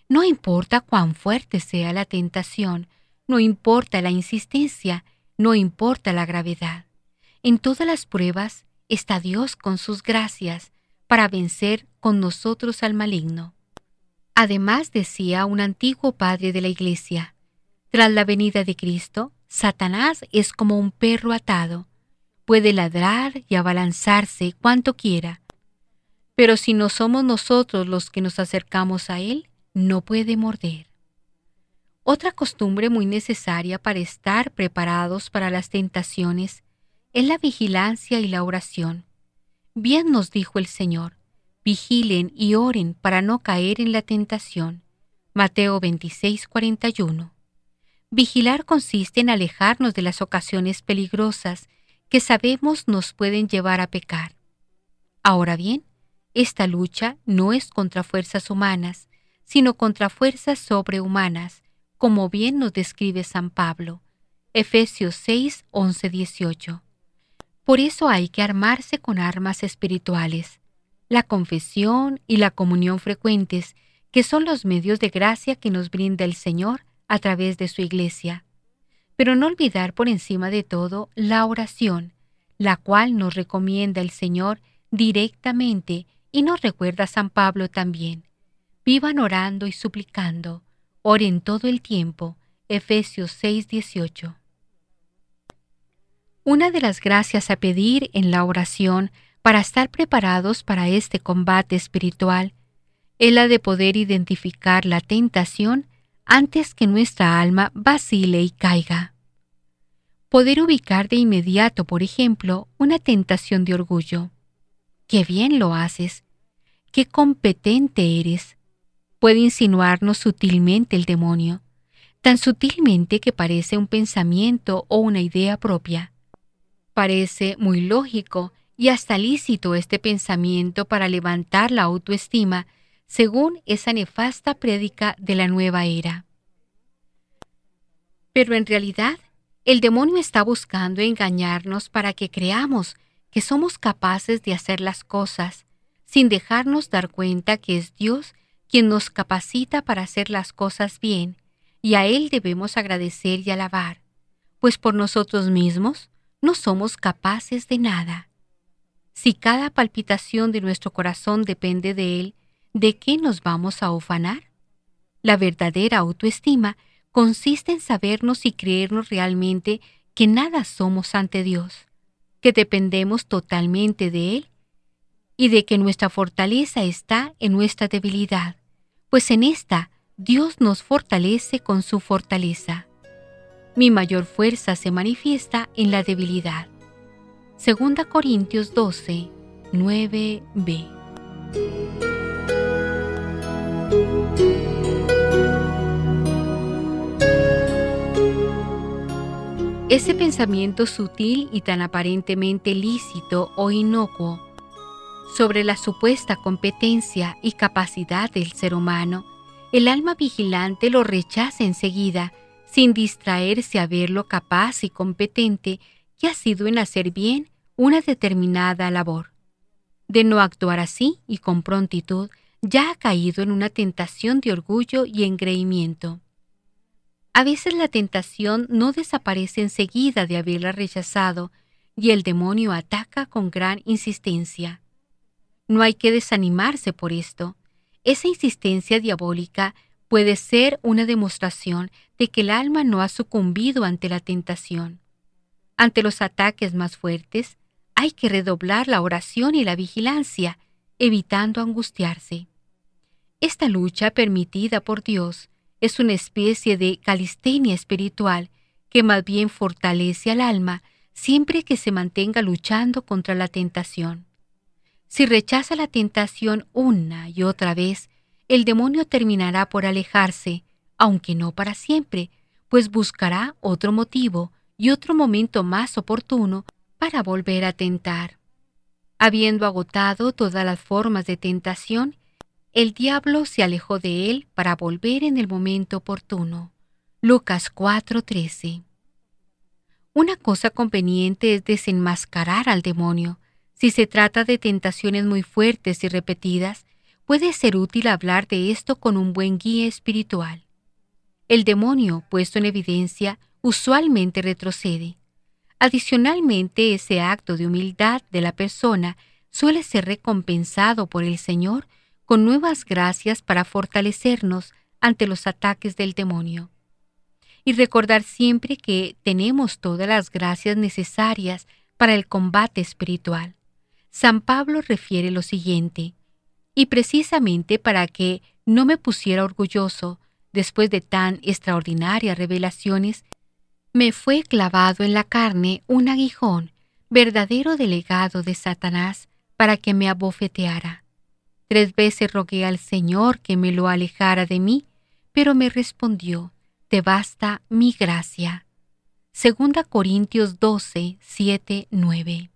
No importa cuán fuerte sea la tentación, no importa la insistencia, no importa la gravedad. En todas las pruebas está Dios con sus gracias para vencer con nosotros al maligno. Además decía un antiguo padre de la Iglesia, tras la venida de Cristo, Satanás es como un perro atado puede ladrar y abalanzarse cuanto quiera, pero si no somos nosotros los que nos acercamos a Él, no puede morder. Otra costumbre muy necesaria para estar preparados para las tentaciones es la vigilancia y la oración. Bien nos dijo el Señor, vigilen y oren para no caer en la tentación. Mateo 26, 41. Vigilar consiste en alejarnos de las ocasiones peligrosas que sabemos nos pueden llevar a pecar. Ahora bien, esta lucha no es contra fuerzas humanas, sino contra fuerzas sobrehumanas, como bien nos describe San Pablo. Efesios 6, 11, 18. Por eso hay que armarse con armas espirituales, la confesión y la comunión frecuentes, que son los medios de gracia que nos brinda el Señor a través de su Iglesia pero no olvidar por encima de todo la oración, la cual nos recomienda el Señor directamente y nos recuerda San Pablo también. Vivan orando y suplicando, oren todo el tiempo. Efesios 6:18. Una de las gracias a pedir en la oración para estar preparados para este combate espiritual es la de poder identificar la tentación antes que nuestra alma vacile y caiga poder ubicar de inmediato, por ejemplo, una tentación de orgullo. ¡Qué bien lo haces! ¡Qué competente eres! Puede insinuarnos sutilmente el demonio, tan sutilmente que parece un pensamiento o una idea propia. Parece muy lógico y hasta lícito este pensamiento para levantar la autoestima, según esa nefasta prédica de la nueva era. Pero en realidad el demonio está buscando engañarnos para que creamos que somos capaces de hacer las cosas, sin dejarnos dar cuenta que es Dios quien nos capacita para hacer las cosas bien, y a Él debemos agradecer y alabar, pues por nosotros mismos no somos capaces de nada. Si cada palpitación de nuestro corazón depende de Él, ¿de qué nos vamos a ufanar? La verdadera autoestima consiste en sabernos y creernos realmente que nada somos ante Dios, que dependemos totalmente de Él y de que nuestra fortaleza está en nuestra debilidad, pues en esta Dios nos fortalece con su fortaleza. Mi mayor fuerza se manifiesta en la debilidad. 2 Corintios 12, 9b. Ese pensamiento sutil y tan aparentemente lícito o inocuo sobre la supuesta competencia y capacidad del ser humano, el alma vigilante lo rechaza enseguida, sin distraerse a ver lo capaz y competente que ha sido en hacer bien una determinada labor. De no actuar así y con prontitud, ya ha caído en una tentación de orgullo y engreimiento. A veces la tentación no desaparece enseguida de haberla rechazado y el demonio ataca con gran insistencia. No hay que desanimarse por esto. Esa insistencia diabólica puede ser una demostración de que el alma no ha sucumbido ante la tentación. Ante los ataques más fuertes, hay que redoblar la oración y la vigilancia, evitando angustiarse. Esta lucha permitida por Dios es una especie de calistenia espiritual que más bien fortalece al alma siempre que se mantenga luchando contra la tentación. Si rechaza la tentación una y otra vez, el demonio terminará por alejarse, aunque no para siempre, pues buscará otro motivo y otro momento más oportuno para volver a tentar. Habiendo agotado todas las formas de tentación, el diablo se alejó de él para volver en el momento oportuno. Lucas 4:13. Una cosa conveniente es desenmascarar al demonio. Si se trata de tentaciones muy fuertes y repetidas, puede ser útil hablar de esto con un buen guía espiritual. El demonio, puesto en evidencia, usualmente retrocede. Adicionalmente, ese acto de humildad de la persona suele ser recompensado por el Señor con nuevas gracias para fortalecernos ante los ataques del demonio. Y recordar siempre que tenemos todas las gracias necesarias para el combate espiritual. San Pablo refiere lo siguiente, y precisamente para que no me pusiera orgulloso después de tan extraordinarias revelaciones, me fue clavado en la carne un aguijón, verdadero delegado de Satanás, para que me abofeteara. Tres veces rogué al Señor que me lo alejara de mí, pero me respondió, Te basta mi gracia. Segunda Corintios 12, 7, 9.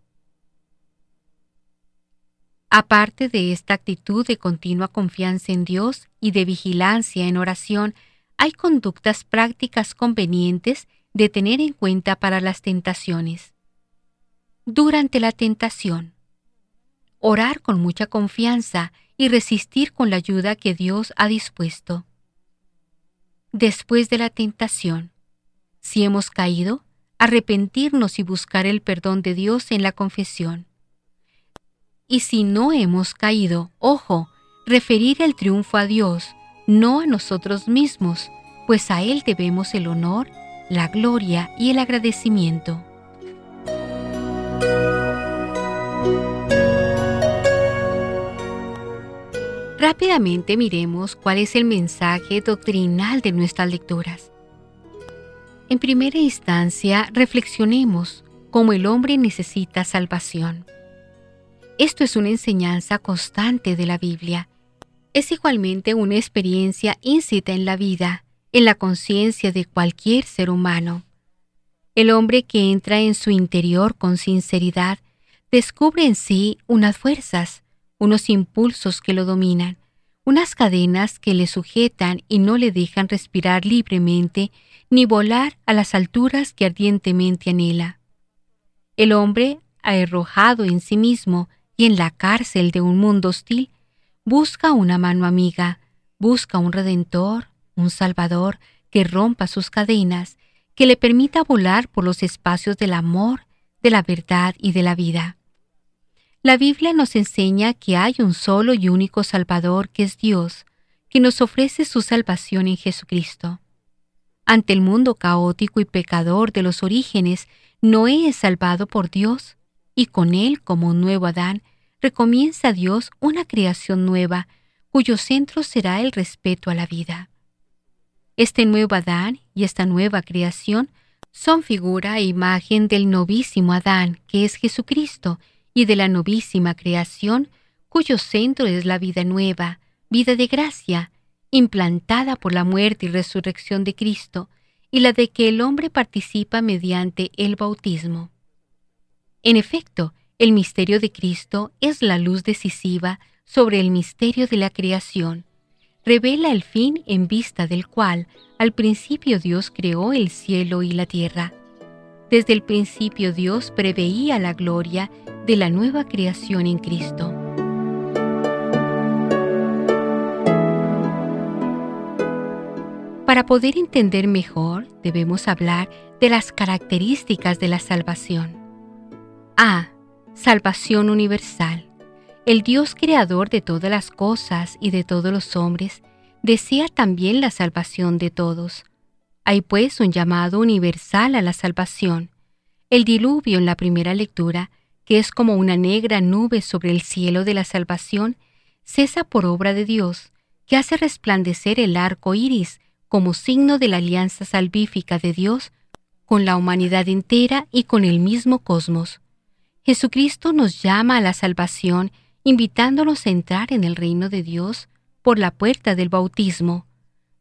Aparte de esta actitud de continua confianza en Dios y de vigilancia en oración, hay conductas prácticas convenientes de tener en cuenta para las tentaciones. Durante la tentación, orar con mucha confianza y resistir con la ayuda que Dios ha dispuesto. Después de la tentación, si hemos caído, arrepentirnos y buscar el perdón de Dios en la confesión. Y si no hemos caído, ojo, referir el triunfo a Dios, no a nosotros mismos, pues a Él debemos el honor, la gloria y el agradecimiento. Rápidamente miremos cuál es el mensaje doctrinal de nuestras lecturas. En primera instancia, reflexionemos cómo el hombre necesita salvación. Esto es una enseñanza constante de la Biblia. Es igualmente una experiencia íncita en la vida, en la conciencia de cualquier ser humano. El hombre que entra en su interior con sinceridad descubre en sí unas fuerzas, unos impulsos que lo dominan, unas cadenas que le sujetan y no le dejan respirar libremente ni volar a las alturas que ardientemente anhela. El hombre, arrojado en sí mismo y en la cárcel de un mundo hostil, busca una mano amiga, busca un redentor, un salvador que rompa sus cadenas, que le permita volar por los espacios del amor, de la verdad y de la vida. La Biblia nos enseña que hay un solo y único Salvador que es Dios, que nos ofrece su salvación en Jesucristo. Ante el mundo caótico y pecador de los orígenes, Noé es salvado por Dios, y con él, como un nuevo Adán, recomienza Dios una creación nueva, cuyo centro será el respeto a la vida. Este nuevo Adán y esta nueva creación son figura e imagen del novísimo Adán, que es Jesucristo, y de la novísima creación, cuyo centro es la vida nueva, vida de gracia, implantada por la muerte y resurrección de Cristo, y la de que el hombre participa mediante el bautismo. En efecto, el misterio de Cristo es la luz decisiva sobre el misterio de la creación. Revela el fin en vista del cual al principio Dios creó el cielo y la tierra. Desde el principio Dios preveía la gloria de la nueva creación en Cristo. Para poder entender mejor, debemos hablar de las características de la salvación. A. Salvación universal. El Dios creador de todas las cosas y de todos los hombres desea también la salvación de todos. Hay pues un llamado universal a la salvación. El diluvio en la primera lectura, que es como una negra nube sobre el cielo de la salvación, cesa por obra de Dios, que hace resplandecer el arco iris como signo de la alianza salvífica de Dios con la humanidad entera y con el mismo cosmos. Jesucristo nos llama a la salvación invitándonos a entrar en el reino de Dios por la puerta del bautismo,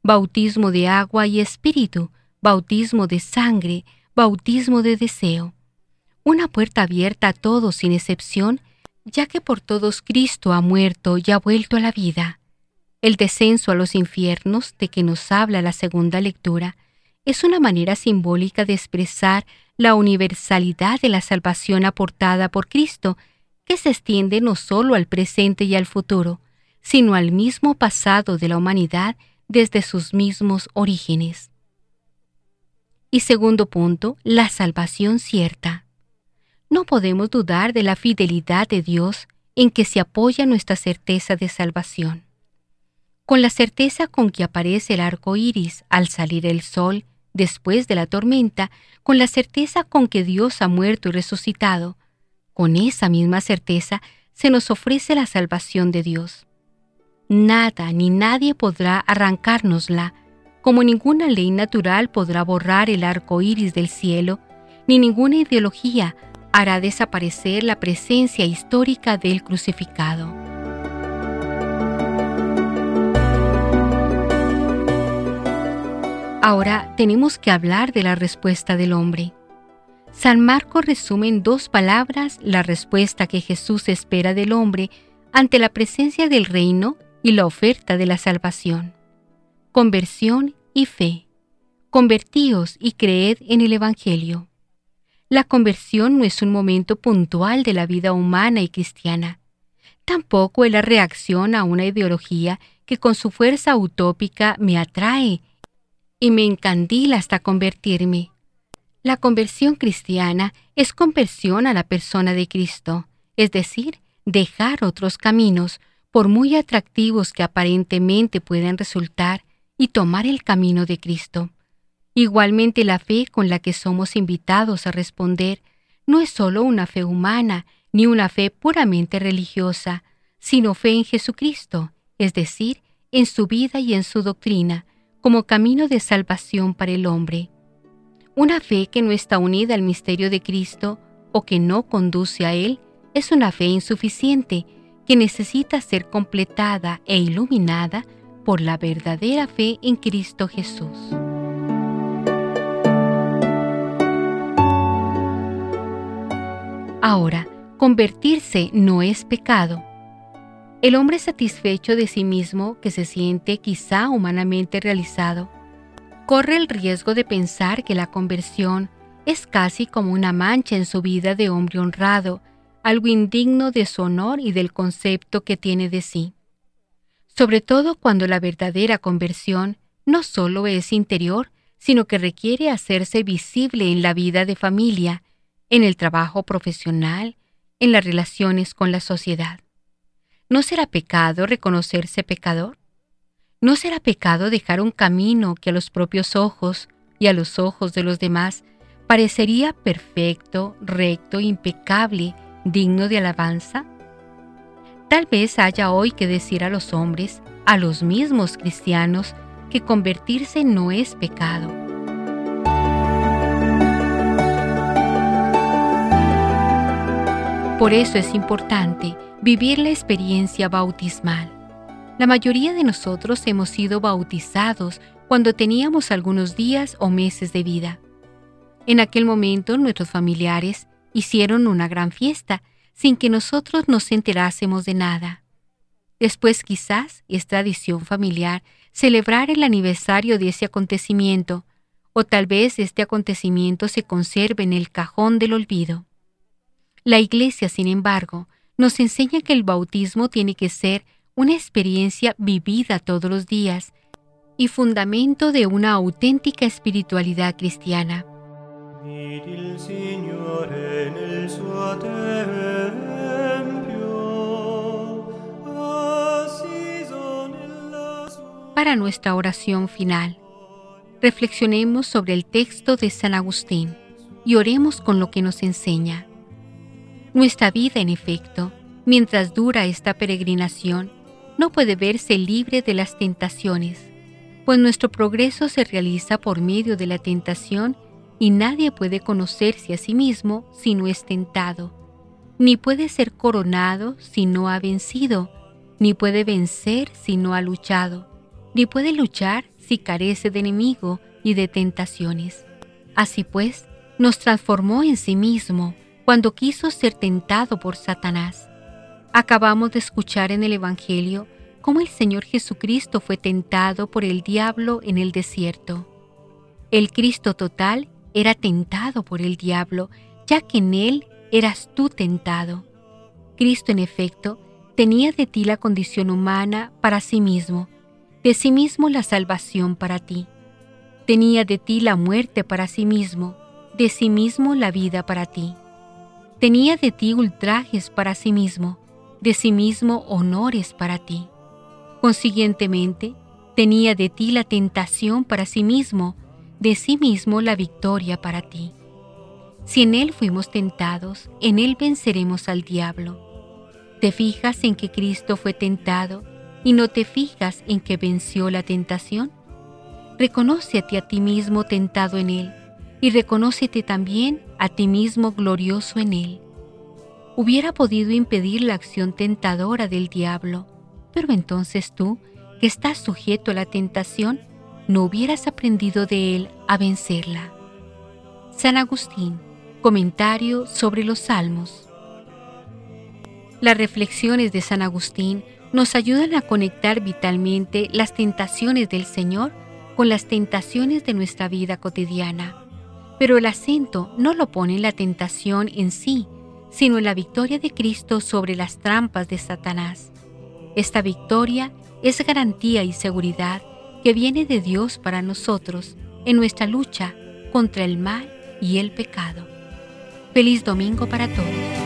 bautismo de agua y espíritu, bautismo de sangre, bautismo de deseo. Una puerta abierta a todos sin excepción, ya que por todos Cristo ha muerto y ha vuelto a la vida. El descenso a los infiernos de que nos habla la segunda lectura es una manera simbólica de expresar la universalidad de la salvación aportada por Cristo, que se extiende no solo al presente y al futuro, sino al mismo pasado de la humanidad desde sus mismos orígenes. Y segundo punto, la salvación cierta. No podemos dudar de la fidelidad de Dios en que se apoya nuestra certeza de salvación con la certeza con que aparece el arco iris al salir el sol después de la tormenta, con la certeza con que Dios ha muerto y resucitado, con esa misma certeza se nos ofrece la salvación de Dios. Nada ni nadie podrá arrancárnosla, como ninguna ley natural podrá borrar el arco iris del cielo, ni ninguna ideología hará desaparecer la presencia histórica del crucificado. Ahora tenemos que hablar de la respuesta del hombre. San Marcos resume en dos palabras la respuesta que Jesús espera del hombre ante la presencia del reino y la oferta de la salvación. Conversión y fe. Convertíos y creed en el Evangelio. La conversión no es un momento puntual de la vida humana y cristiana. Tampoco es la reacción a una ideología que con su fuerza utópica me atrae y me encandila hasta convertirme. La conversión cristiana es conversión a la persona de Cristo, es decir, dejar otros caminos, por muy atractivos que aparentemente puedan resultar, y tomar el camino de Cristo. Igualmente la fe con la que somos invitados a responder no es sólo una fe humana, ni una fe puramente religiosa, sino fe en Jesucristo, es decir, en su vida y en su doctrina, como camino de salvación para el hombre. Una fe que no está unida al misterio de Cristo o que no conduce a Él es una fe insuficiente que necesita ser completada e iluminada por la verdadera fe en Cristo Jesús. Ahora, convertirse no es pecado el hombre satisfecho de sí mismo, que se siente quizá humanamente realizado, corre el riesgo de pensar que la conversión es casi como una mancha en su vida de hombre honrado, algo indigno de su honor y del concepto que tiene de sí. Sobre todo cuando la verdadera conversión no solo es interior, sino que requiere hacerse visible en la vida de familia, en el trabajo profesional, en las relaciones con la sociedad. ¿No será pecado reconocerse pecador? ¿No será pecado dejar un camino que a los propios ojos y a los ojos de los demás parecería perfecto, recto, impecable, digno de alabanza? Tal vez haya hoy que decir a los hombres, a los mismos cristianos, que convertirse no es pecado. Por eso es importante vivir la experiencia bautismal. La mayoría de nosotros hemos sido bautizados cuando teníamos algunos días o meses de vida. En aquel momento nuestros familiares hicieron una gran fiesta sin que nosotros nos enterásemos de nada. Después quizás es tradición familiar celebrar el aniversario de ese acontecimiento, o tal vez este acontecimiento se conserve en el cajón del olvido. La Iglesia, sin embargo, nos enseña que el bautismo tiene que ser una experiencia vivida todos los días y fundamento de una auténtica espiritualidad cristiana. Para nuestra oración final, reflexionemos sobre el texto de San Agustín y oremos con lo que nos enseña. Nuestra vida, en efecto, mientras dura esta peregrinación, no puede verse libre de las tentaciones, pues nuestro progreso se realiza por medio de la tentación y nadie puede conocerse a sí mismo si no es tentado, ni puede ser coronado si no ha vencido, ni puede vencer si no ha luchado, ni puede luchar si carece de enemigo y de tentaciones. Así pues, nos transformó en sí mismo cuando quiso ser tentado por Satanás. Acabamos de escuchar en el Evangelio cómo el Señor Jesucristo fue tentado por el diablo en el desierto. El Cristo total era tentado por el diablo, ya que en él eras tú tentado. Cristo, en efecto, tenía de ti la condición humana para sí mismo, de sí mismo la salvación para ti. Tenía de ti la muerte para sí mismo, de sí mismo la vida para ti. Tenía de ti ultrajes para sí mismo, de sí mismo honores para ti. Consiguientemente, tenía de ti la tentación para sí mismo, de sí mismo la victoria para ti. Si en Él fuimos tentados, en Él venceremos al diablo. ¿Te fijas en que Cristo fue tentado y no te fijas en que venció la tentación? Reconócete a ti mismo tentado en Él y reconócete también a ti mismo glorioso en Él. Hubiera podido impedir la acción tentadora del diablo, pero entonces tú, que estás sujeto a la tentación, no hubieras aprendido de él a vencerla. San Agustín, comentario sobre los Salmos. Las reflexiones de San Agustín nos ayudan a conectar vitalmente las tentaciones del Señor con las tentaciones de nuestra vida cotidiana pero el acento no lo pone en la tentación en sí, sino en la victoria de Cristo sobre las trampas de Satanás. Esta victoria es garantía y seguridad que viene de Dios para nosotros en nuestra lucha contra el mal y el pecado. Feliz domingo para todos.